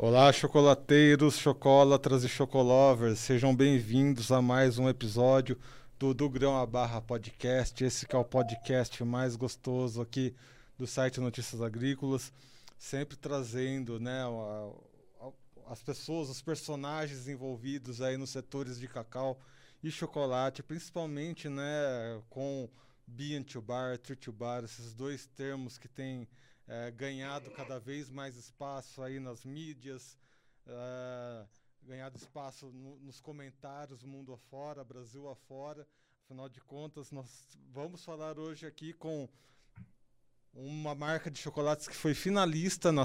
Olá, chocolateiros, chocolatras e chocolovers, sejam bem-vindos a mais um episódio do Do Grão a Barra Podcast. Esse que é o podcast mais gostoso aqui do site Notícias Agrícolas, sempre trazendo né, as pessoas, os personagens envolvidos aí nos setores de cacau e chocolate, principalmente né, com bean to bar, tree to bar, esses dois termos que têm é, ganhado cada vez mais espaço aí nas mídias, é, ganhado espaço no, nos comentários mundo afora, Brasil afora. Afinal de contas, nós vamos falar hoje aqui com uma marca de chocolates que foi finalista na,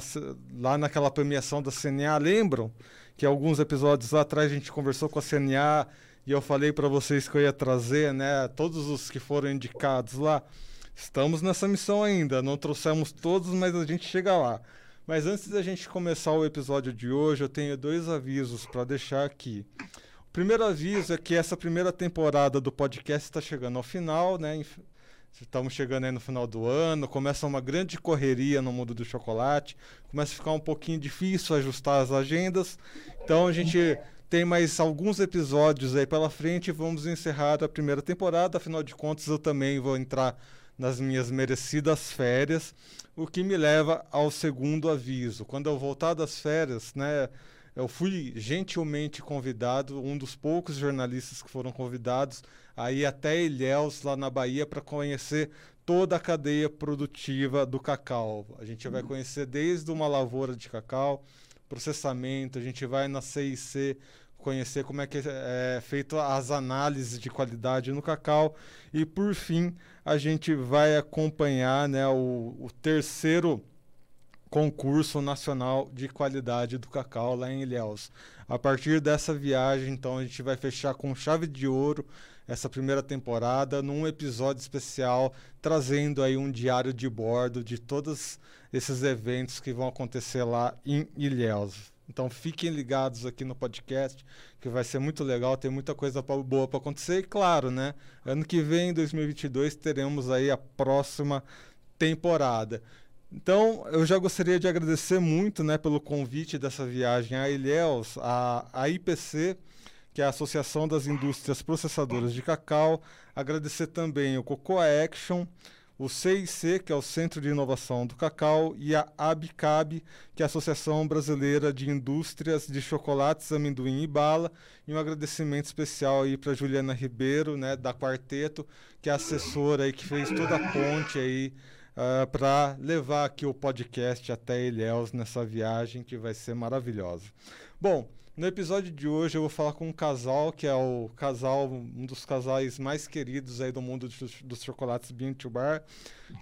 lá naquela premiação da CNA, lembram? Que alguns episódios lá atrás a gente conversou com a CNA e eu falei para vocês que eu ia trazer, né, todos os que foram indicados lá. Estamos nessa missão ainda, não trouxemos todos, mas a gente chega lá. Mas antes da gente começar o episódio de hoje, eu tenho dois avisos para deixar aqui. O primeiro aviso é que essa primeira temporada do podcast está chegando ao final, né? Estamos chegando aí no final do ano, começa uma grande correria no mundo do chocolate, começa a ficar um pouquinho difícil ajustar as agendas. Então a gente tem mais alguns episódios aí pela frente vamos encerrar a primeira temporada. Afinal de contas, eu também vou entrar nas minhas merecidas férias, o que me leva ao segundo aviso. Quando eu voltar das férias, né, eu fui gentilmente convidado, um dos poucos jornalistas que foram convidados, a ir até Ilhéus, lá na Bahia, para conhecer toda a cadeia produtiva do cacau. A gente vai conhecer desde uma lavoura de cacau, processamento, a gente vai na CIC conhecer como é que é, feito as análises de qualidade no cacau e por fim a gente vai acompanhar né, o, o terceiro concurso nacional de qualidade do cacau lá em Ilhéus. A partir dessa viagem, então, a gente vai fechar com chave de ouro essa primeira temporada num episódio especial trazendo aí um diário de bordo de todos esses eventos que vão acontecer lá em Ilhéus. Então fiquem ligados aqui no podcast, que vai ser muito legal, tem muita coisa boa para acontecer. E claro, né? Ano que vem, em 2022, teremos aí a próxima temporada. Então, eu já gostaria de agradecer muito né, pelo convite dessa viagem a Ilhéus, a, a IPC, que é a Associação das Indústrias Processadoras de Cacau. Agradecer também o Cocoa Action, o CIC, que é o Centro de Inovação do Cacau, e a ABCAB, que é a Associação Brasileira de Indústrias de Chocolates, Amendoim e Bala, e um agradecimento especial aí para Juliana Ribeiro, né, da Quarteto, que é assessora aí que fez toda a ponte aí uh, ah, para levar aqui o podcast até Ilhéus nessa viagem que vai ser maravilhosa. Bom, no episódio de hoje eu vou falar com um casal que é o casal, um dos casais mais queridos aí do mundo dos, dos chocolates Bean to Bar,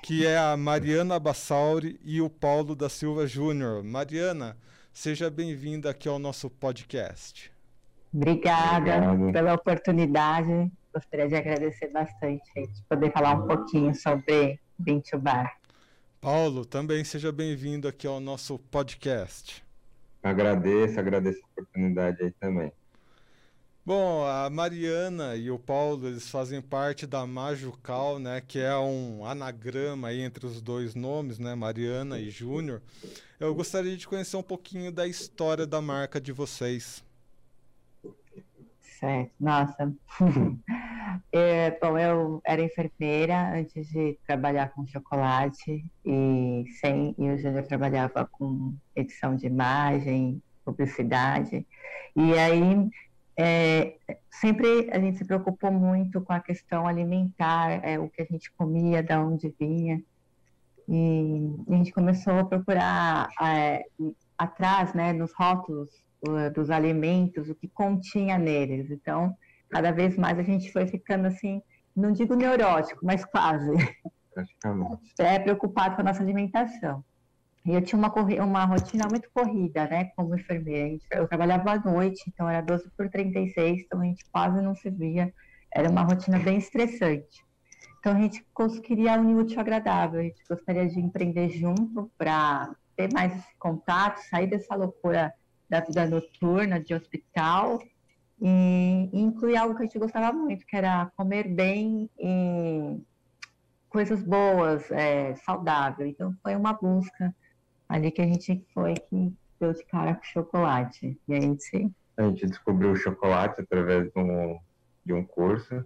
que é a Mariana Bassauri e o Paulo da Silva Júnior. Mariana, seja bem-vinda aqui ao nosso podcast. Obrigada Obrigado. pela oportunidade. Gostaria de agradecer bastante de poder falar um pouquinho sobre Bean to Bar. Paulo, também seja bem-vindo aqui ao nosso podcast. Agradeço, agradeço a oportunidade aí também. Bom, a Mariana e o Paulo, eles fazem parte da Majucal, né, que é um anagrama aí entre os dois nomes, né, Mariana e Júnior. Eu gostaria de conhecer um pouquinho da história da marca de vocês. Certo, nossa. é, bom, eu era enfermeira antes de trabalhar com chocolate e sem e o Júnior trabalhava com edição de imagem, publicidade. E aí é, sempre a gente se preocupou muito com a questão alimentar, é, o que a gente comia, de onde vinha. E a gente começou a procurar é, atrás, né, nos rótulos, dos alimentos, o que continha neles. Então, cada vez mais a gente foi ficando assim, não digo neurótico, mas quase. Praticamente. É preocupado com a nossa alimentação. E eu tinha uma, uma rotina muito corrida, né, como enfermeira. Eu trabalhava à noite, então era 12 por 36, então a gente quase não se via. Era uma rotina bem estressante. Então a gente queria unir o útil agradável. A gente gostaria de empreender junto para ter mais esse contato, sair dessa loucura da vida noturna, de hospital, e, e incluir algo que a gente gostava muito, que era comer bem e coisas boas, é, saudável. Então foi uma busca ali que a gente foi que deu de cara com chocolate. E a gente. A gente descobriu o chocolate através de um, de um curso.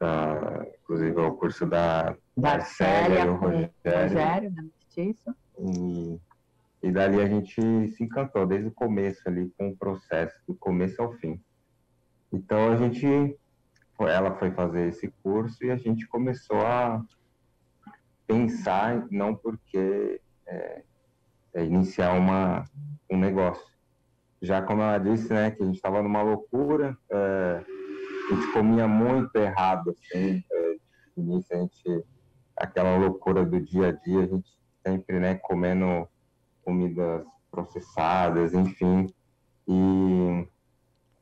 Da, inclusive é o curso da, da Célia e o Rogério. Rogério, né? Disso. E, e dali a gente se encantou desde o começo ali com o processo, do começo ao fim. Então a gente, ela foi fazer esse curso e a gente começou a pensar, não porque é, é iniciar uma, um negócio. Já como ela disse, né, que a gente estava numa loucura, é, a gente comia muito errado, assim, é, início a gente, aquela loucura do dia a dia, a gente sempre, né, comendo comidas processadas, enfim, e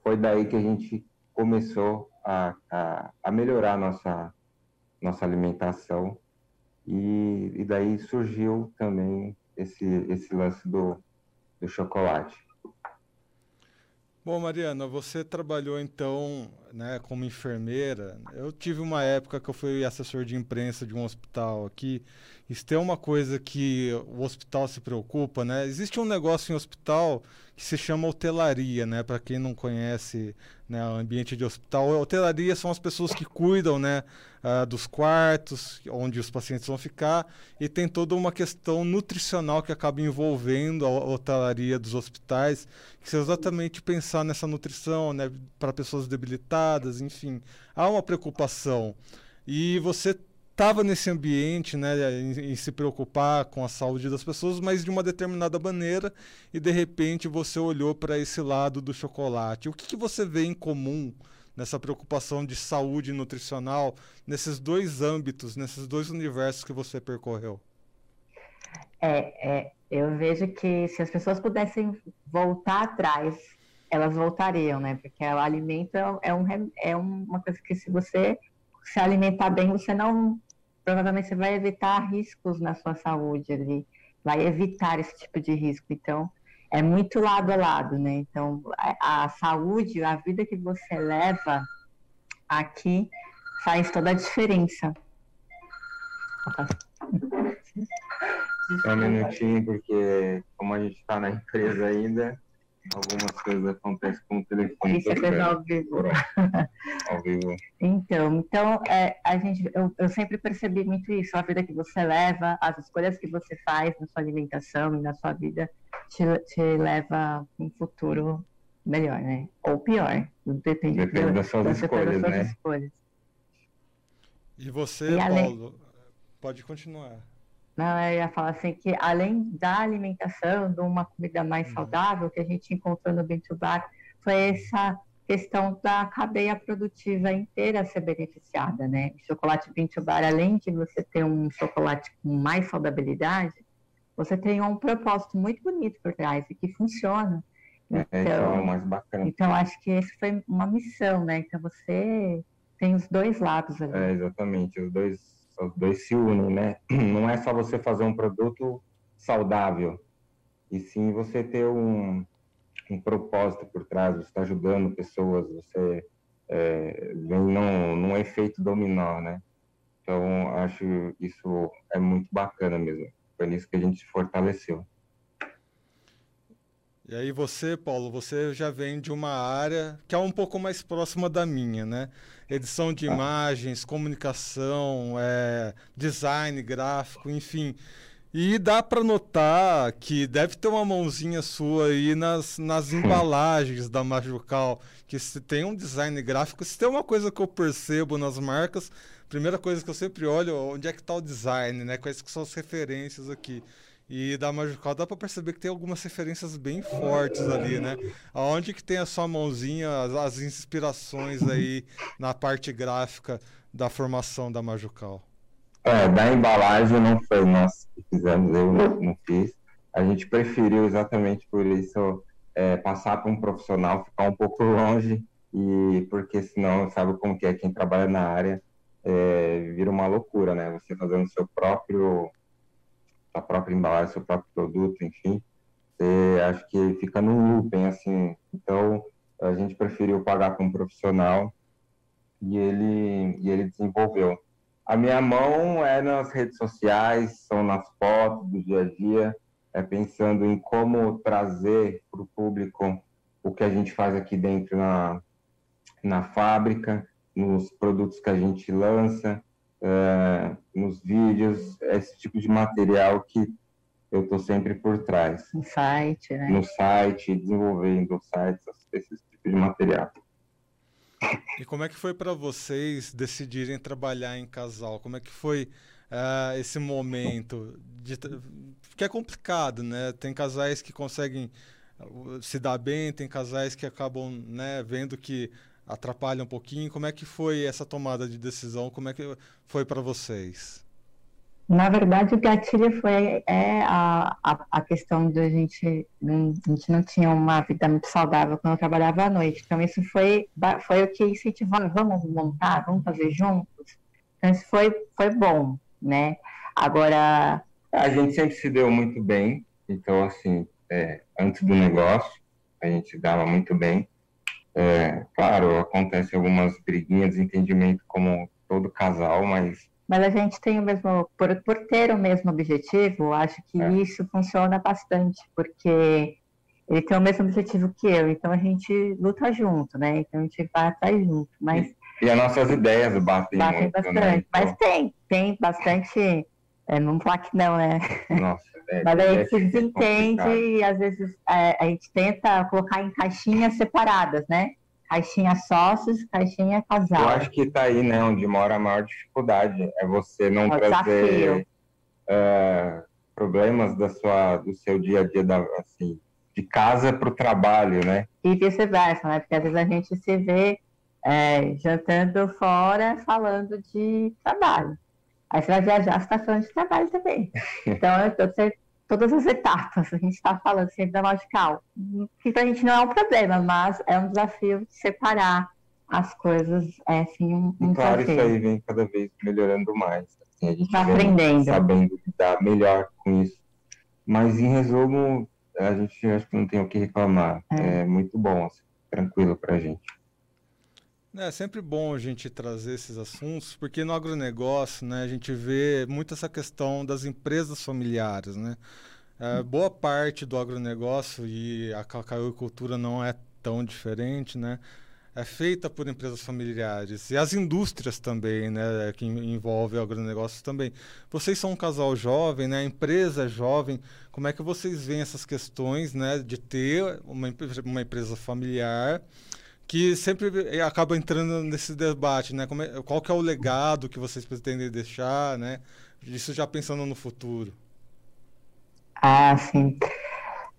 foi daí que a gente começou a, a, a melhorar nossa nossa alimentação e, e daí surgiu também esse, esse lance do, do chocolate. Bom, Mariana, você trabalhou então né, como enfermeira. Eu tive uma época que eu fui assessor de imprensa de um hospital aqui. Isso tem uma coisa que o hospital se preocupa, né? Existe um negócio em hospital que se chama hotelaria, né? Para quem não conhece né, o ambiente de hospital, a hotelaria são as pessoas que cuidam, né? Uh, dos quartos, onde os pacientes vão ficar, e tem toda uma questão nutricional que acaba envolvendo a hotelaria dos hospitais, que é exatamente pensar nessa nutrição, né? Para pessoas debilitadas, enfim. Há uma preocupação. E você estava nesse ambiente, né, em, em, se preocupar com a saúde das pessoas, mas de uma determinada maneira, e de repente você olhou para esse lado do chocolate. O que, que, você vê em comum nessa preocupação de saúde nutricional nesses dois âmbitos, nesses dois universos que você percorreu? É, é eu vejo que se as pessoas pudessem voltar atrás, elas voltariam, né? Porque o alimento é, é, um, é uma coisa que se você se alimentar bem, você não provavelmente você vai evitar riscos na sua saúde ali, vai evitar esse tipo de risco. Então, é muito lado a lado, né? Então, a, a saúde, a vida que você leva aqui faz toda a diferença. Só um minutinho, porque como a gente está na empresa ainda, algumas coisas acontecem com o telefone. Isso é coisa ao vivo. ao vivo. Então, então é, a gente, eu, eu, sempre percebi muito isso, a vida que você leva, as escolhas que você faz na sua alimentação e na sua vida te, te leva a um futuro melhor, né? Ou pior. Depende, Depende das suas escolhas, das suas né? Escolhas. E você, e além... Paulo, pode continuar. Não, eu ia falar assim que além da alimentação, de uma comida mais uhum. saudável que a gente encontrou no Bintubar, foi essa questão da cadeia produtiva inteira ser beneficiada, né? O chocolate Bintubar, além de você ter um chocolate com mais saudabilidade, você tem um propósito muito bonito por trás e que funciona. Então, é, é o mais bacana. Então, acho que essa foi uma missão, né? Então, você tem os dois lados ali. É, exatamente, os dois os dois se unem, né? Não é só você fazer um produto saudável, e sim você ter um, um propósito por trás, você está ajudando pessoas, você é, vem num, num efeito dominó, né? Então, acho isso é muito bacana mesmo. Foi nisso que a gente se fortaleceu. E aí você, Paulo, você já vem de uma área que é um pouco mais próxima da minha, né? Edição de imagens, comunicação, é, design gráfico, enfim. E dá para notar que deve ter uma mãozinha sua aí nas, nas embalagens da Majucal, que se tem um design gráfico, se tem uma coisa que eu percebo nas marcas, primeira coisa que eu sempre olho, onde é que está o design, né? Quais que são as referências aqui. E da Magical dá para perceber que tem algumas referências bem fortes ali, né? Aonde que tem a sua mãozinha, as, as inspirações aí na parte gráfica da formação da Magical? É, da embalagem não foi nós que fizemos, eu não, não fiz. A gente preferiu exatamente por isso é, passar para um profissional, ficar um pouco longe, e porque senão, sabe como que é, quem trabalha na área é, vira uma loucura, né? Você fazendo seu próprio sua própria embalagem, seu próprio produto, enfim, você acho que fica no looping, assim. Então, a gente preferiu pagar com um profissional e ele, e ele desenvolveu. A minha mão é nas redes sociais, são nas fotos do dia a dia, é pensando em como trazer para o público o que a gente faz aqui dentro na, na fábrica, nos produtos que a gente lança, uh, nos vídeos, esse tipo de material que eu estou sempre por trás. No site, né? No site, desenvolvendo sites, esse tipo de material. E como é que foi para vocês decidirem trabalhar em casal? Como é que foi uh, esse momento? De, que é complicado, né? Tem casais que conseguem uh, se dar bem, tem casais que acabam né, vendo que atrapalha um pouquinho. Como é que foi essa tomada de decisão? Como é que foi para vocês? Na verdade, o gatilho foi é a, a, a questão de a gente, a gente não tinha uma vida muito saudável quando eu trabalhava à noite. Então, isso foi, foi o que incentivou, vamos montar, vamos fazer juntos. Então, isso foi, foi bom, né? Agora... A gente sempre se deu muito bem. Então, assim, é, antes do negócio, a gente dava muito bem. É, claro, acontece algumas briguinhas, desentendimento como todo casal, mas mas a gente tem o mesmo, por, por ter o mesmo objetivo, acho que é. isso funciona bastante, porque ele tem o mesmo objetivo que eu, então a gente luta junto, né? Então a gente vai atrás junto, mas... E, e as nossas ideias batem, batem muito, bastante, né? então... mas tem, tem bastante, é, não falar que não, né? Nossa, é, mas a gente se desentende e às vezes é, a gente tenta colocar em caixinhas separadas, né? Caixinha sócios, caixinha casal. Eu acho que está aí, né, onde mora a maior dificuldade. É você não é trazer uh, problemas da sua, do seu dia a dia, da, assim, de casa para o trabalho, né? E vice-versa, né? Porque às vezes a gente se vê é, jantando fora falando de trabalho. Aí você vai viajar, você está falando de trabalho também. Então, todas as etapas. A gente está falando sempre da logical. Que para a gente não é um problema, mas é um desafio de separar as coisas. É assim, um, um claro, desafio. isso aí vem cada vez melhorando mais. Assim, a gente tá aprendendo. Sabendo lidar melhor com isso. Mas, em resumo, a gente acho que não tem o que reclamar. É, é muito bom, assim, tranquilo para a gente. É sempre bom a gente trazer esses assuntos, porque no agronegócio né, a gente vê muito essa questão das empresas familiares. Né? É, boa parte do agronegócio, e a cacauicultura não é tão diferente, né, é feita por empresas familiares. E as indústrias também, né, que envolvem o agronegócio também. Vocês são um casal jovem, né, a empresa é jovem. Como é que vocês veem essas questões né, de ter uma, uma empresa familiar? Que sempre acaba entrando nesse debate, né? É, qual que é o legado que vocês pretendem deixar, né? Isso já pensando no futuro. Ah, sim.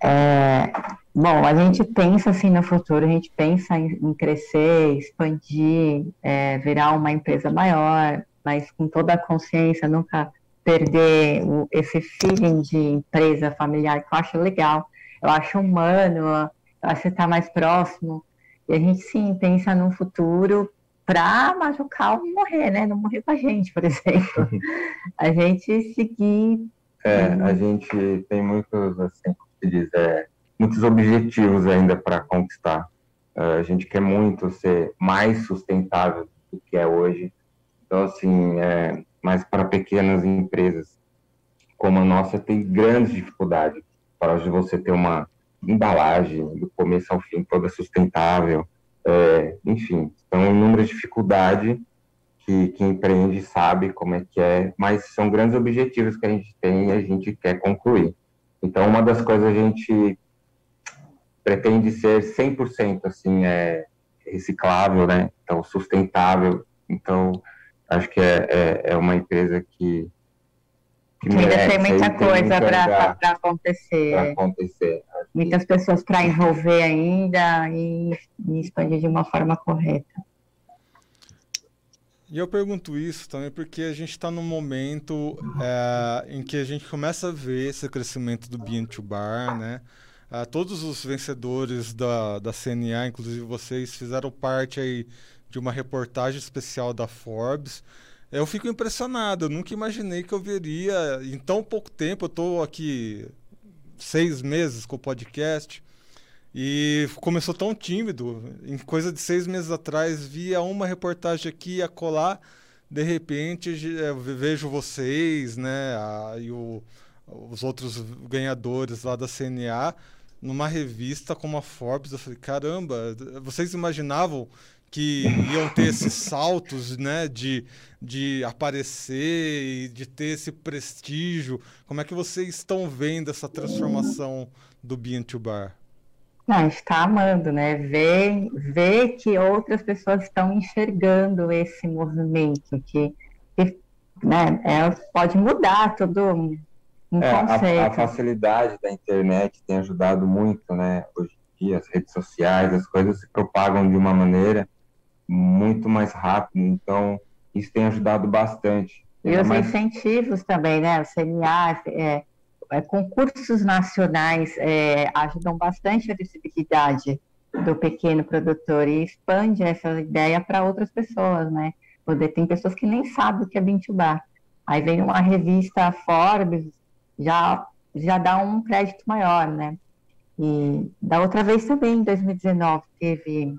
É, bom, a gente pensa assim no futuro, a gente pensa em, em crescer, expandir, é, virar uma empresa maior, mas com toda a consciência, nunca perder o, esse feeling de empresa familiar, que eu acho legal, eu acho humano, eu acho que está mais próximo. E a gente sim pensa num futuro para Majucal morrer, né? Não morrer com a gente, por exemplo. a gente seguir. É, a gente tem muitos, assim, como se diz, é, muitos objetivos ainda para conquistar. Uh, a gente quer muito ser mais sustentável do que é hoje. Então, assim, é, mas para pequenas empresas como a nossa, tem grandes dificuldades para você ter uma embalagem, do começo ao fim, toda sustentável. É, enfim, são inúmeras dificuldades que quem empreende sabe como é que é, mas são grandes objetivos que a gente tem e a gente quer concluir. Então, uma das coisas a gente pretende ser 100% assim, é, reciclável, né? Então, sustentável. Então, acho que é, é, é uma empresa que que ainda tem muita coisa para acontecer. Pra acontecer. Muitas pessoas para envolver ainda e, e expandir de uma forma correta. E eu pergunto isso também porque a gente está num momento é, em que a gente começa a ver esse crescimento do Bean to Bar, né? Uh, todos os vencedores da, da CNA, inclusive vocês, fizeram parte aí de uma reportagem especial da Forbes eu fico impressionado. Eu nunca imaginei que eu veria em tão pouco tempo. Eu estou aqui seis meses com o podcast e começou tão tímido. Em coisa de seis meses atrás, via uma reportagem aqui a colar. De repente, vejo vocês, né? A, e o, os outros ganhadores lá da CNA numa revista como a Forbes. Eu falei, caramba, vocês imaginavam que iam ter esses saltos, né, de, de aparecer e de ter esse prestígio. Como é que vocês estão vendo essa transformação do Bean to Bar? Não, está amando, né? Ver, ver que outras pessoas estão enxergando esse movimento, que, que né, é, pode mudar todo um é, conceito. A, a, facilidade da internet tem ajudado muito, né? Hoje em dia, as redes sociais, as coisas se propagam de uma maneira muito mais rápida, então isso tem ajudado bastante. E os mais... incentivos também, né? O CNA, é, é, concursos nacionais é, ajudam bastante a visibilidade do pequeno produtor e expande essa ideia para outras pessoas, né? Poder, tem pessoas que nem sabem o que é Bintubar. Aí vem uma revista Forbes, já, já dá um crédito maior, né? E da outra vez também, em 2019, teve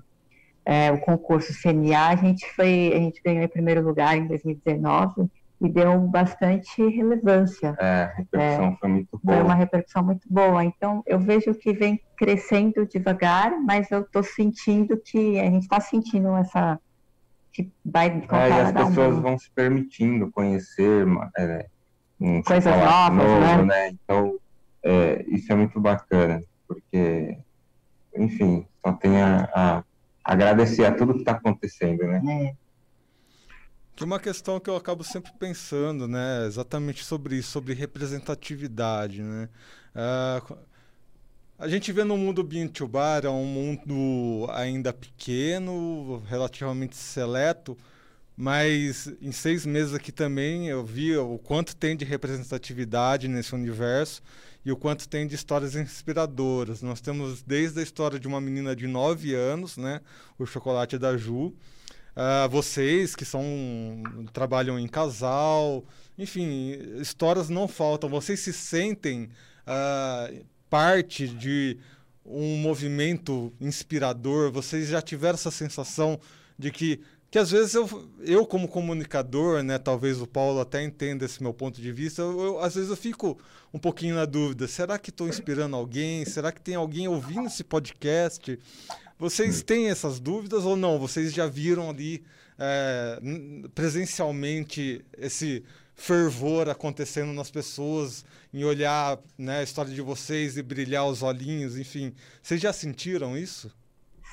é, o concurso CNA, a gente foi, a gente ganhou em primeiro lugar em 2019 e deu bastante relevância. É, a repercussão é, foi muito boa. Foi uma repercussão muito boa. Então, eu vejo que vem crescendo devagar, mas eu estou sentindo que a gente está sentindo essa que vai é, e as pessoas um... vão se permitindo conhecer é, um coisas novas, novo, né? né? Então, é, isso é muito bacana, porque, enfim, só tem a, a agradecer a tudo que está acontecendo, né? É. Que uma questão que eu acabo sempre pensando, né, exatamente sobre isso, sobre representatividade, né? Uh, a gente vê no mundo Bintubar, é um mundo ainda pequeno, relativamente seleto, mas em seis meses aqui também eu vi o quanto tem de representatividade nesse universo e o quanto tem de histórias inspiradoras. Nós temos desde a história de uma menina de 9 anos, né, o Chocolate da Ju, Uh, vocês que são trabalham em casal, enfim, histórias não faltam. Vocês se sentem uh, parte de um movimento inspirador? Vocês já tiveram essa sensação de que que às vezes eu, eu como comunicador, né, talvez o Paulo até entenda esse meu ponto de vista, eu, eu às vezes eu fico um pouquinho na dúvida, será que estou inspirando alguém? Será que tem alguém ouvindo esse podcast? Vocês têm essas dúvidas ou não? Vocês já viram ali é, presencialmente esse fervor acontecendo nas pessoas, em olhar né, a história de vocês e brilhar os olhinhos, enfim. Vocês já sentiram isso?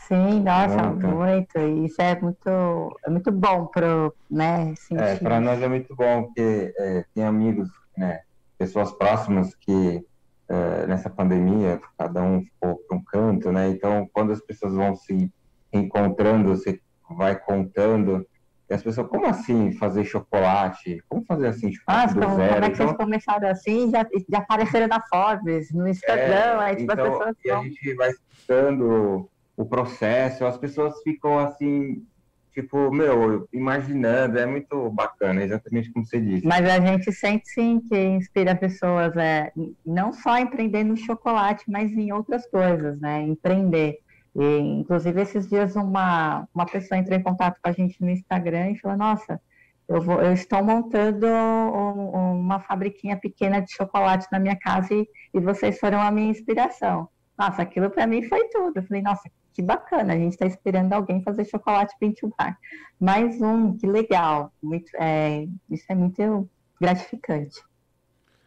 Sim, nossa, muito. Isso é muito, é muito bom para né, sentir. É, para nós é muito bom, porque é, tem amigos, né, pessoas próximas que é, nessa pandemia, cada um ficou para um canto, né? Então, quando as pessoas vão se encontrando, você vai contando, e as pessoas, como assim fazer chocolate? Como fazer assim, chocolate ah, do então, zero? Como é que então, vocês começaram assim? Já, já apareceram na Forbes, no Instagram, é, aí tipo, então, as pessoas... E a gente vai escutando o processo, as pessoas ficam assim, tipo, meu, imaginando, é muito bacana, exatamente como você disse. Mas a gente sente sim que inspira pessoas, é, não só empreender no chocolate, mas em outras coisas, né? Empreender. E, inclusive, esses dias uma, uma pessoa entrou em contato com a gente no Instagram e falou, nossa, eu, vou, eu estou montando um, uma fabriquinha pequena de chocolate na minha casa e, e vocês foram a minha inspiração. Nossa, aquilo para mim foi tudo. Eu falei, nossa, que bacana, a gente está esperando alguém fazer chocolate pintubar. Mais um, que legal. Muito, é, isso é muito gratificante.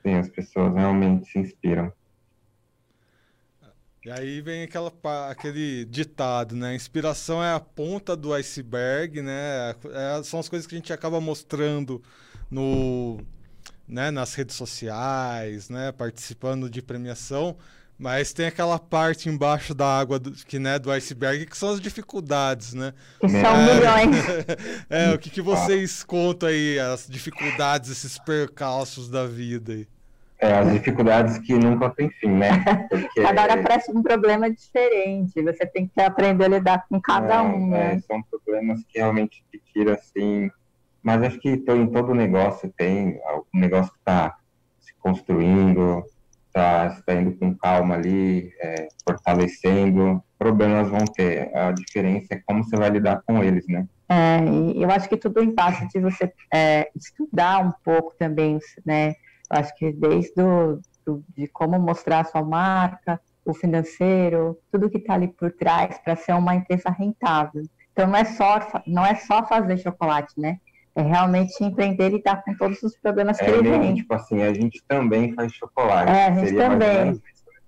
Sim, as pessoas realmente se inspiram. E aí vem aquela, aquele ditado, né? Inspiração é a ponta do iceberg, né? É, são as coisas que a gente acaba mostrando no, né, nas redes sociais, né? Participando de premiação. Mas tem aquela parte embaixo da água do, que, né, do iceberg que são as dificuldades, né? Que são é, milhões. é, o que, que vocês contam aí, as dificuldades, esses percalços da vida aí? É, as dificuldades que nunca tem fim, né? Porque... Cada hora parece um problema diferente, você tem que aprender a lidar com cada é, um, né? É, são problemas que realmente te tiram, assim... Mas acho que em todo negócio tem, o negócio que está se construindo, está tá indo com calma ali, é, fortalecendo, problemas vão ter. A diferença é como você vai lidar com eles, né? É, eu acho que tudo passa de você é, estudar um pouco também, né? Acho que desde do, do, de como mostrar a sua marca, o financeiro, tudo que está ali por trás para ser uma empresa rentável. Então não é só não é só fazer chocolate, né? É realmente empreender e estar com todos os problemas que é, ele tem. Tipo assim, a gente também faz chocolate. É, a gente seria também.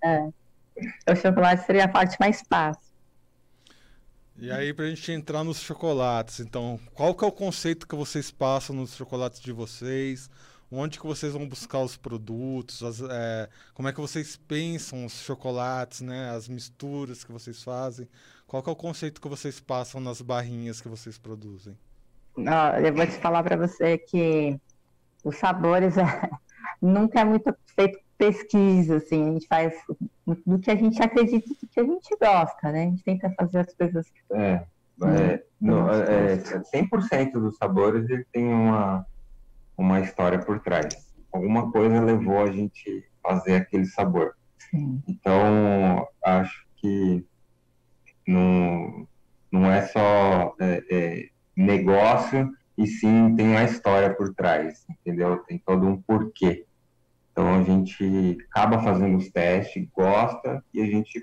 É. O chocolate seria a parte mais fácil. E aí, para a gente entrar nos chocolates, então, qual que é o conceito que vocês passam nos chocolates de vocês? Onde que vocês vão buscar os produtos? As, é, como é que vocês pensam os chocolates, né? As misturas que vocês fazem? Qual que é o conceito que vocês passam nas barrinhas que vocês produzem? Eu vou te falar para você que os sabores é, nunca é muito feito pesquisa, assim, a gente faz do que a gente acredita do que a gente gosta, né? A gente tenta fazer as coisas. É, é, no, é 100% dos sabores ele tem uma, uma história por trás. Alguma coisa levou a gente a fazer aquele sabor. Sim. Então, acho que não, não é só é, é, negócio, e sim tem uma história por trás, entendeu? Tem todo um porquê. Então a gente acaba fazendo os testes, gosta e a gente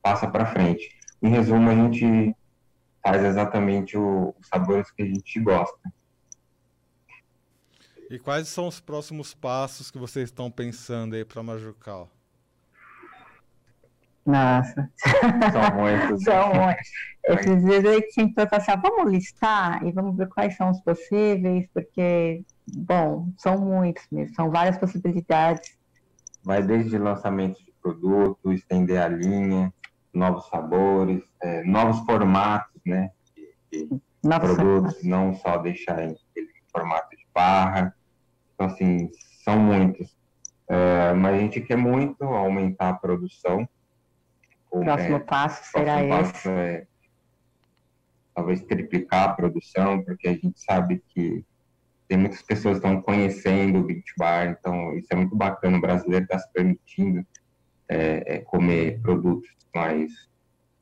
passa para frente. Em resumo, a gente faz exatamente o, os sabores que a gente gosta. E quais são os próximos passos que vocês estão pensando aí para Majucal? Nossa. São muitos. são muitos. Esses dias eu tinha que assim, vamos listar e vamos ver quais são os possíveis, porque Bom, são muitos mesmo, são várias possibilidades. Vai desde lançamento de produto, estender a linha, novos sabores, é, novos formatos, né? De, de produtos, formatos. não só deixar em formato de barra. Então, assim, são muitos. É, mas a gente quer muito aumentar a produção. O próximo é, passo será próximo esse. Passo é, talvez triplicar a produção, porque a gente sabe que tem muitas pessoas que estão conhecendo o Beach Bar, então isso é muito bacana. O brasileiro está se permitindo é, é, comer produtos mais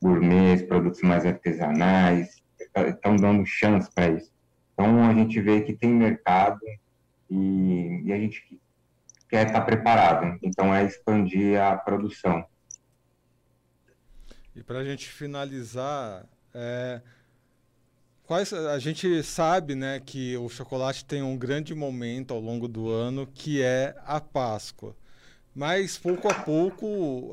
gourmets, produtos mais artesanais, estão dando chance para isso. Então a gente vê que tem mercado e, e a gente quer estar tá preparado. Então é expandir a produção. E para a gente finalizar, é, Quais, a gente sabe né, que o chocolate tem um grande momento ao longo do ano, que é a Páscoa. Mas, pouco a pouco,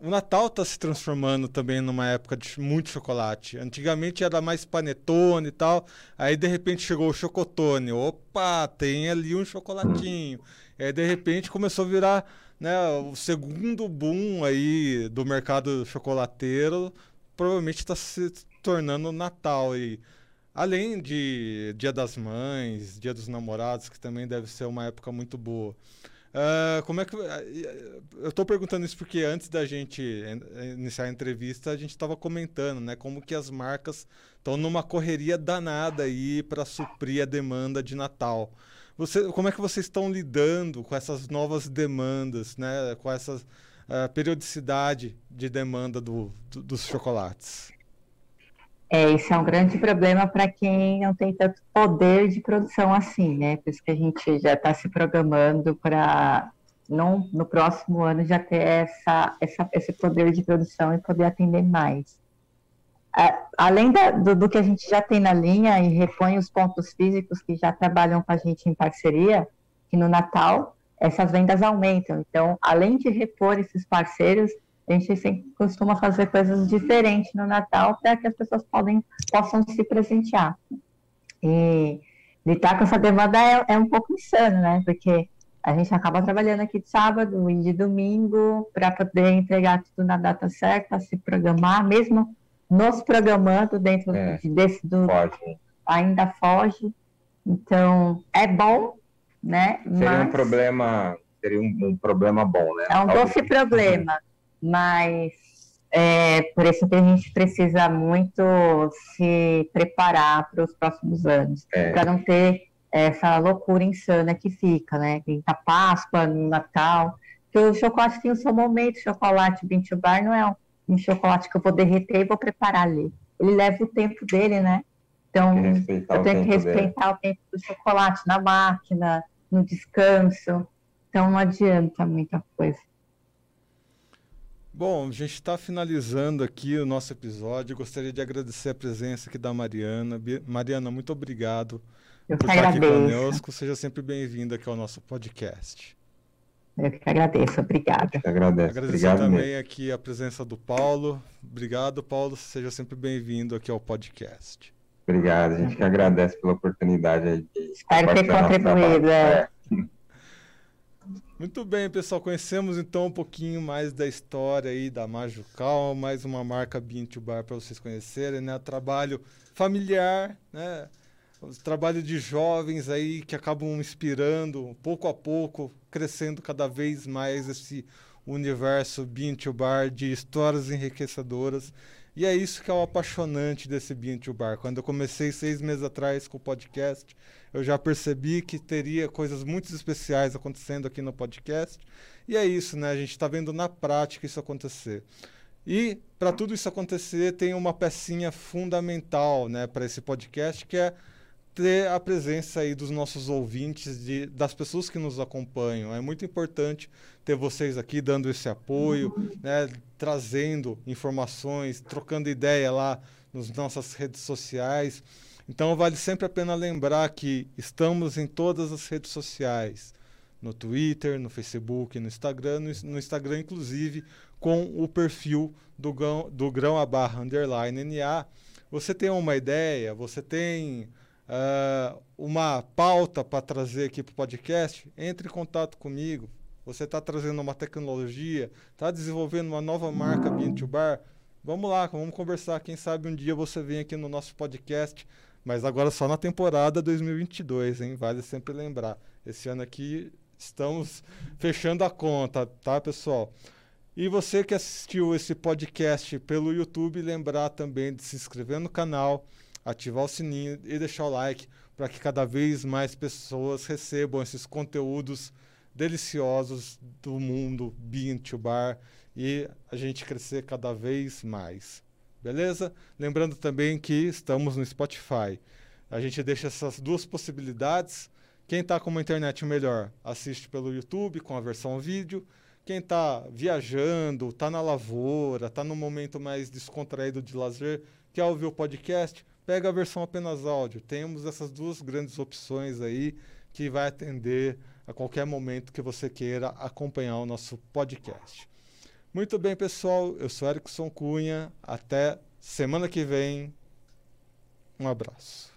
o Natal está se transformando também numa época de muito chocolate. Antigamente era mais panetone e tal, aí de repente chegou o chocotone. Opa, tem ali um chocolatinho. E aí de repente começou a virar né, o segundo boom aí do mercado chocolateiro. Provavelmente está se tornando Natal e além de Dia das Mães, Dia dos Namorados, que também deve ser uma época muito boa. Uh, como é que eu estou perguntando isso porque antes da gente iniciar a entrevista a gente estava comentando, né, como que as marcas estão numa correria danada aí para suprir a demanda de Natal. Você, como é que vocês estão lidando com essas novas demandas, né, com essa uh, periodicidade de demanda do, do, dos chocolates? É, esse é um grande problema para quem não tem tanto poder de produção assim, né? Por isso que a gente já está se programando para no próximo ano já ter essa, essa, esse poder de produção e poder atender mais. Além da, do, do, que a gente já tem na linha e repõe os pontos físicos que já trabalham com a gente em parceria, que no Natal essas vendas aumentam. Então, além de repor esses parceiros, a gente sempre costuma fazer coisas diferentes no Natal para que as pessoas podem, possam se presentear. E lidar com essa demanda é, é, um pouco insano, né? Porque a gente acaba trabalhando aqui de sábado e de domingo para poder entregar tudo na data certa, se programar, mesmo nos programando dentro é, desse do. Foge. Ainda foge. Então, é bom, né? Seria Mas... um problema. Seria um, um, problema bom, né? É um doce problema mas é, por isso que a gente precisa muito se preparar para os próximos anos, é. para não ter essa loucura insana que fica, né? Tem a Páscoa, no Natal, que o chocolate tem o seu momento, o chocolate Bintu Bar não é um chocolate que eu vou derreter e vou preparar ali. Ele leva o tempo dele, né? Então, eu tenho que respeitar dele. o tempo do chocolate na máquina, no descanso. Então não adianta muita coisa. Bom, a gente está finalizando aqui o nosso episódio. Gostaria de agradecer a presença aqui da Mariana. Mariana, muito obrigado Eu por estar agradeço. aqui conosco. Seja sempre bem-vinda aqui ao nosso podcast. Eu que agradeço, obrigada. Agradeço. Agradecer Obrigado também mesmo. aqui a presença do Paulo. Obrigado, Paulo. Seja sempre bem-vindo aqui ao podcast. Obrigado, a gente que agradece pela oportunidade de Espero ter contribuído. É. Muito bem, pessoal. Conhecemos então um pouquinho mais da história aí da Majucal, mais uma marca Bintu Bar para vocês conhecerem, né? Trabalho familiar, né? Trabalho de jovens aí que acabam inspirando pouco a pouco, crescendo cada vez mais esse universo Bintu Bar de histórias enriquecedoras. E é isso que é o apaixonante desse Bintu Bar. Quando eu comecei seis meses atrás com o podcast, eu já percebi que teria coisas muito especiais acontecendo aqui no podcast. E é isso, né? A gente está vendo na prática isso acontecer. E para tudo isso acontecer, tem uma pecinha fundamental, né, para esse podcast, que é ter a presença aí dos nossos ouvintes, de, das pessoas que nos acompanham. É muito importante ter vocês aqui dando esse apoio, né, trazendo informações, trocando ideia lá nas nossas redes sociais. Então vale sempre a pena lembrar que estamos em todas as redes sociais, no Twitter, no Facebook, no Instagram, no, no Instagram inclusive com o perfil do grão, do grão a barra underline NA. Você tem uma ideia, você tem uh, uma pauta para trazer aqui para o podcast, entre em contato comigo. Você está trazendo uma tecnologia, está desenvolvendo uma nova marca Bean2Bar, vamos lá, vamos conversar. Quem sabe um dia você vem aqui no nosso podcast mas agora só na temporada 2022, hein? Vale sempre lembrar. Esse ano aqui estamos fechando a conta, tá, pessoal? E você que assistiu esse podcast pelo YouTube, lembrar também de se inscrever no canal, ativar o sininho e deixar o like para que cada vez mais pessoas recebam esses conteúdos deliciosos do mundo Bean to Bar e a gente crescer cada vez mais. Beleza? Lembrando também que estamos no Spotify. A gente deixa essas duas possibilidades. Quem está com uma internet melhor, assiste pelo YouTube com a versão vídeo. Quem está viajando, está na lavoura, está no momento mais descontraído de lazer, quer ouvir o podcast, pega a versão apenas áudio. Temos essas duas grandes opções aí que vai atender a qualquer momento que você queira acompanhar o nosso podcast. Muito bem, pessoal. Eu sou Erickson Cunha. Até semana que vem. Um abraço.